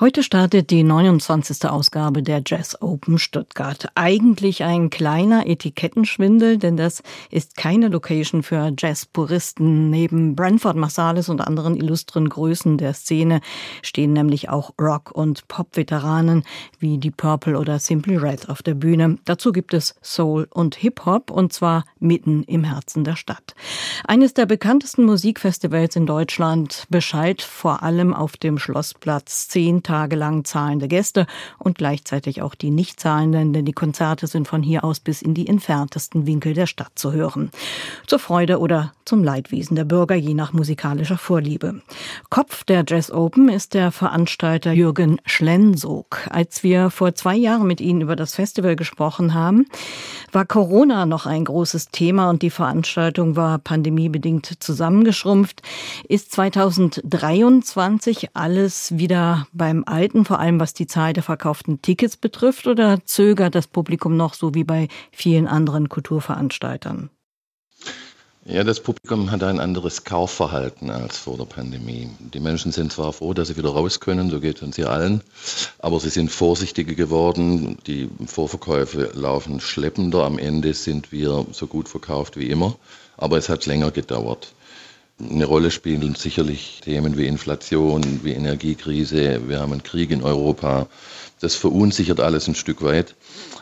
Heute startet die 29. Ausgabe der Jazz Open Stuttgart. Eigentlich ein kleiner Etikettenschwindel, denn das ist keine Location für Jazzpuristen. Neben Branford Marsalis und anderen illustren Größen der Szene stehen nämlich auch Rock- und Pop-Veteranen wie die Purple oder Simply Red auf der Bühne. Dazu gibt es Soul und Hip-Hop und zwar mitten im Herzen der Stadt. Eines der bekanntesten Musikfestivals in Deutschland bescheid vor allem auf dem Schlossplatz 10 Tage lang zahlende Gäste und gleichzeitig auch die nicht zahlenden, denn die Konzerte sind von hier aus bis in die entferntesten Winkel der Stadt zu hören. Zur Freude oder zum Leidwesen der Bürger, je nach musikalischer Vorliebe. Kopf der Jazz Open ist der Veranstalter Jürgen Schlensog. Als wir vor zwei Jahren mit Ihnen über das Festival gesprochen haben, war Corona noch ein großes Thema und die Veranstaltung war pandemiebedingt zusammengeschrumpft. Ist 2023 alles wieder beim Alten, vor allem was die Zahl der verkauften Tickets betrifft, oder zögert das Publikum noch so wie bei vielen anderen Kulturveranstaltern? Ja, das Publikum hat ein anderes Kaufverhalten als vor der Pandemie. Die Menschen sind zwar froh, dass sie wieder raus können, so geht uns hier allen, aber sie sind vorsichtiger geworden. Die Vorverkäufe laufen schleppender. Am Ende sind wir so gut verkauft wie immer, aber es hat länger gedauert. Eine Rolle spielen sicherlich Themen wie Inflation, wie Energiekrise. Wir haben einen Krieg in Europa. Das verunsichert alles ein Stück weit.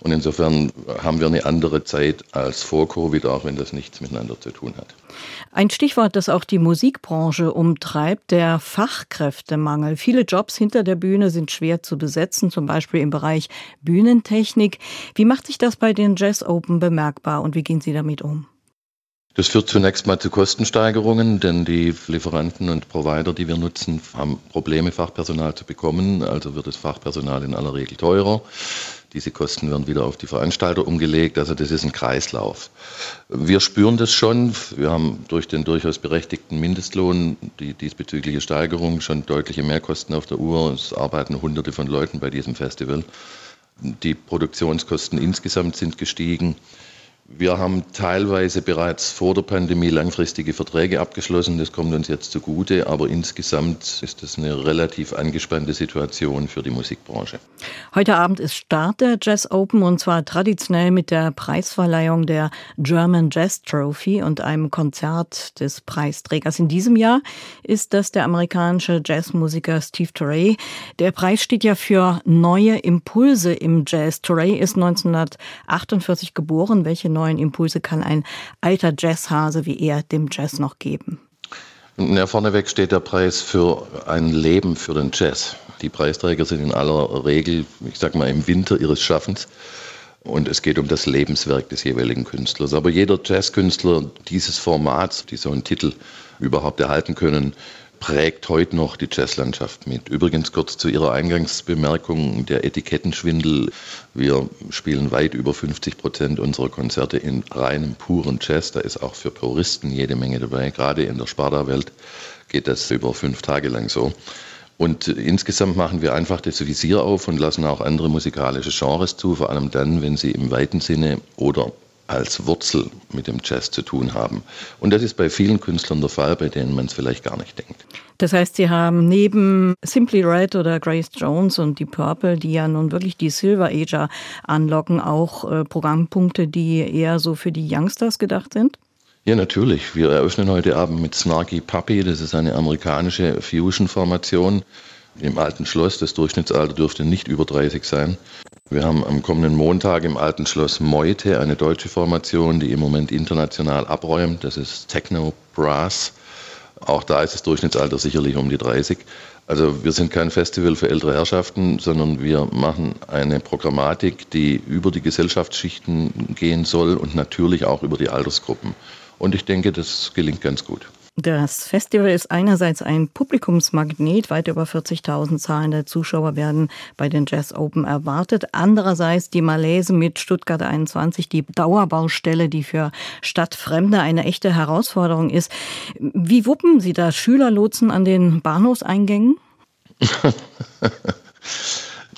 Und insofern haben wir eine andere Zeit als vor Covid, auch wenn das nichts miteinander zu tun hat. Ein Stichwort, das auch die Musikbranche umtreibt, der Fachkräftemangel. Viele Jobs hinter der Bühne sind schwer zu besetzen, zum Beispiel im Bereich Bühnentechnik. Wie macht sich das bei den Jazz Open bemerkbar und wie gehen Sie damit um? Das führt zunächst mal zu Kostensteigerungen, denn die Lieferanten und Provider, die wir nutzen, haben Probleme, Fachpersonal zu bekommen. Also wird das Fachpersonal in aller Regel teurer. Diese Kosten werden wieder auf die Veranstalter umgelegt. Also das ist ein Kreislauf. Wir spüren das schon. Wir haben durch den durchaus berechtigten Mindestlohn, die diesbezügliche Steigerung, schon deutliche Mehrkosten auf der Uhr. Es arbeiten Hunderte von Leuten bei diesem Festival. Die Produktionskosten insgesamt sind gestiegen. Wir haben teilweise bereits vor der Pandemie langfristige Verträge abgeschlossen. Das kommt uns jetzt zugute. Aber insgesamt ist das eine relativ angespannte Situation für die Musikbranche. Heute Abend ist Start der Jazz Open und zwar traditionell mit der Preisverleihung der German Jazz Trophy und einem Konzert des Preisträgers. In diesem Jahr ist das der amerikanische Jazzmusiker Steve Torrey. Der Preis steht ja für neue Impulse im Jazz. Torrey ist 1948 geboren. Welche neuen Impulse kann ein alter Jazzhase wie er dem Jazz noch geben? Ja, vorneweg steht der Preis für ein Leben für den Jazz. Die Preisträger sind in aller Regel, ich sag mal, im Winter ihres Schaffens. Und es geht um das Lebenswerk des jeweiligen Künstlers. Aber jeder Jazzkünstler dieses Formats, die so einen Titel überhaupt erhalten können, prägt heute noch die Jazzlandschaft mit. Übrigens kurz zu Ihrer Eingangsbemerkung, der Etikettenschwindel. Wir spielen weit über 50 Prozent unserer Konzerte in reinem, puren Jazz. Da ist auch für Puristen jede Menge dabei. Gerade in der Sparda-Welt geht das über fünf Tage lang so. Und insgesamt machen wir einfach das Visier auf und lassen auch andere musikalische Genres zu, vor allem dann, wenn sie im weiten Sinne oder als Wurzel mit dem Jazz zu tun haben. Und das ist bei vielen Künstlern der Fall, bei denen man es vielleicht gar nicht denkt. Das heißt, Sie haben neben Simply Red oder Grace Jones und die Purple, die ja nun wirklich die Silver Ager anlocken, auch äh, Programmpunkte, die eher so für die Youngsters gedacht sind? Ja, natürlich. Wir eröffnen heute Abend mit Snarky Puppy. Das ist eine amerikanische Fusion-Formation im alten Schloss. Das Durchschnittsalter dürfte nicht über 30 sein. Wir haben am kommenden Montag im alten Schloss Meute eine deutsche Formation, die im Moment international abräumt. Das ist Techno Brass. Auch da ist das Durchschnittsalter sicherlich um die 30. Also wir sind kein Festival für ältere Herrschaften, sondern wir machen eine Programmatik, die über die Gesellschaftsschichten gehen soll und natürlich auch über die Altersgruppen. Und ich denke, das gelingt ganz gut. Das Festival ist einerseits ein Publikumsmagnet, weit über 40.000 zahlende Zuschauer werden bei den Jazz Open erwartet. Andererseits die Malaise mit Stuttgart 21, die Dauerbaustelle, die für Stadtfremde eine echte Herausforderung ist. Wie wuppen Sie da Schülerlotsen an den Bahnhofseingängen?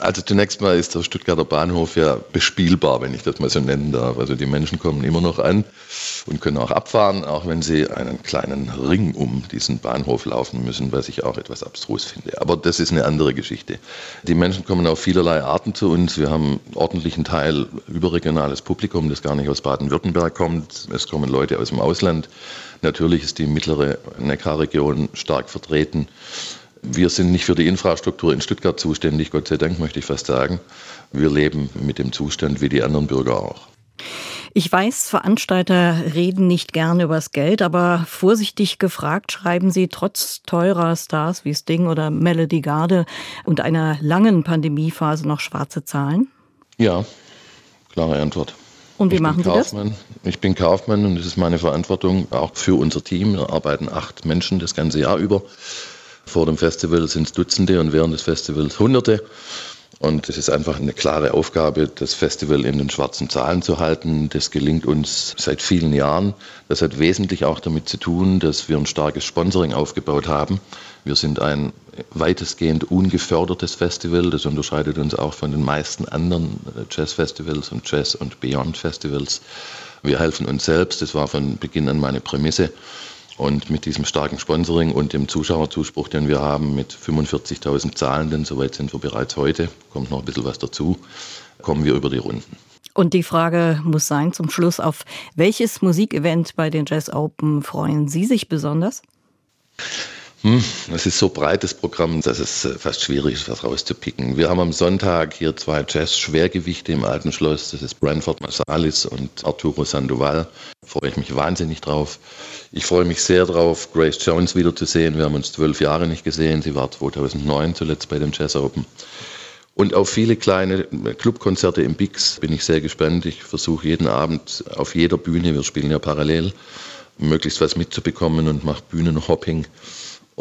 Also zunächst mal ist der Stuttgarter Bahnhof ja bespielbar, wenn ich das mal so nennen darf. Also die Menschen kommen immer noch an und können auch abfahren, auch wenn sie einen kleinen Ring um diesen Bahnhof laufen müssen, was ich auch etwas abstrus finde. Aber das ist eine andere Geschichte. Die Menschen kommen auf vielerlei Arten zu uns. Wir haben einen ordentlichen Teil überregionales Publikum, das gar nicht aus Baden-Württemberg kommt. Es kommen Leute aus dem Ausland. Natürlich ist die mittlere Neckarregion stark vertreten. Wir sind nicht für die Infrastruktur in Stuttgart zuständig, Gott sei Dank möchte ich fast sagen. Wir leben mit dem Zustand wie die anderen Bürger auch. Ich weiß, Veranstalter reden nicht gerne übers Geld, aber vorsichtig gefragt schreiben sie trotz teurer Stars wie Sting oder Melody Garde und einer langen Pandemiephase noch schwarze Zahlen? Ja, klare Antwort. Und wie ich machen Sie Kaufmann. das? Ich bin Kaufmann und es ist meine Verantwortung auch für unser Team. Wir arbeiten acht Menschen das ganze Jahr über. Vor dem Festival sind es Dutzende und während des Festivals Hunderte. Und es ist einfach eine klare Aufgabe, das Festival in den schwarzen Zahlen zu halten. Das gelingt uns seit vielen Jahren. Das hat wesentlich auch damit zu tun, dass wir ein starkes Sponsoring aufgebaut haben. Wir sind ein weitestgehend ungefördertes Festival. Das unterscheidet uns auch von den meisten anderen Jazzfestivals und Jazz- und Beyond-Festivals. Wir helfen uns selbst. Das war von Beginn an meine Prämisse. Und mit diesem starken Sponsoring und dem Zuschauerzuspruch, den wir haben, mit 45.000 Zahlenden, soweit sind wir bereits heute, kommt noch ein bisschen was dazu, kommen wir über die Runden. Und die Frage muss sein zum Schluss, auf welches Musikevent bei den Jazz Open freuen Sie sich besonders? Hm, es ist so breites Programm, dass es äh, fast schwierig ist, was rauszupicken. Wir haben am Sonntag hier zwei Jazz-Schwergewichte im Alten Schloss. Das ist Branford Marsalis und Arturo Sandoval. Freue ich mich wahnsinnig drauf. Ich freue mich sehr drauf, Grace Jones wiederzusehen. Wir haben uns zwölf Jahre nicht gesehen. Sie war 2009 zuletzt bei den Jazz Open. Und auf viele kleine Clubkonzerte im Bix bin ich sehr gespannt. Ich versuche jeden Abend auf jeder Bühne, wir spielen ja parallel, möglichst was mitzubekommen und mache Bühnenhopping.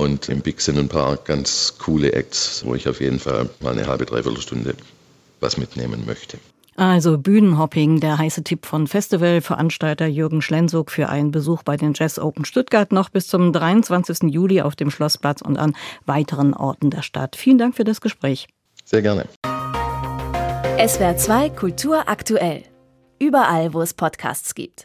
Und im Big sind ein paar ganz coole Acts, wo ich auf jeden Fall mal eine halbe, dreiviertel Stunde was mitnehmen möchte. Also Bühnenhopping, der heiße Tipp von Festivalveranstalter Jürgen Schlensog für einen Besuch bei den Jazz Open Stuttgart noch bis zum 23. Juli auf dem Schlossplatz und an weiteren Orten der Stadt. Vielen Dank für das Gespräch. Sehr gerne. SWR 2 Kultur aktuell. Überall, wo es Podcasts gibt.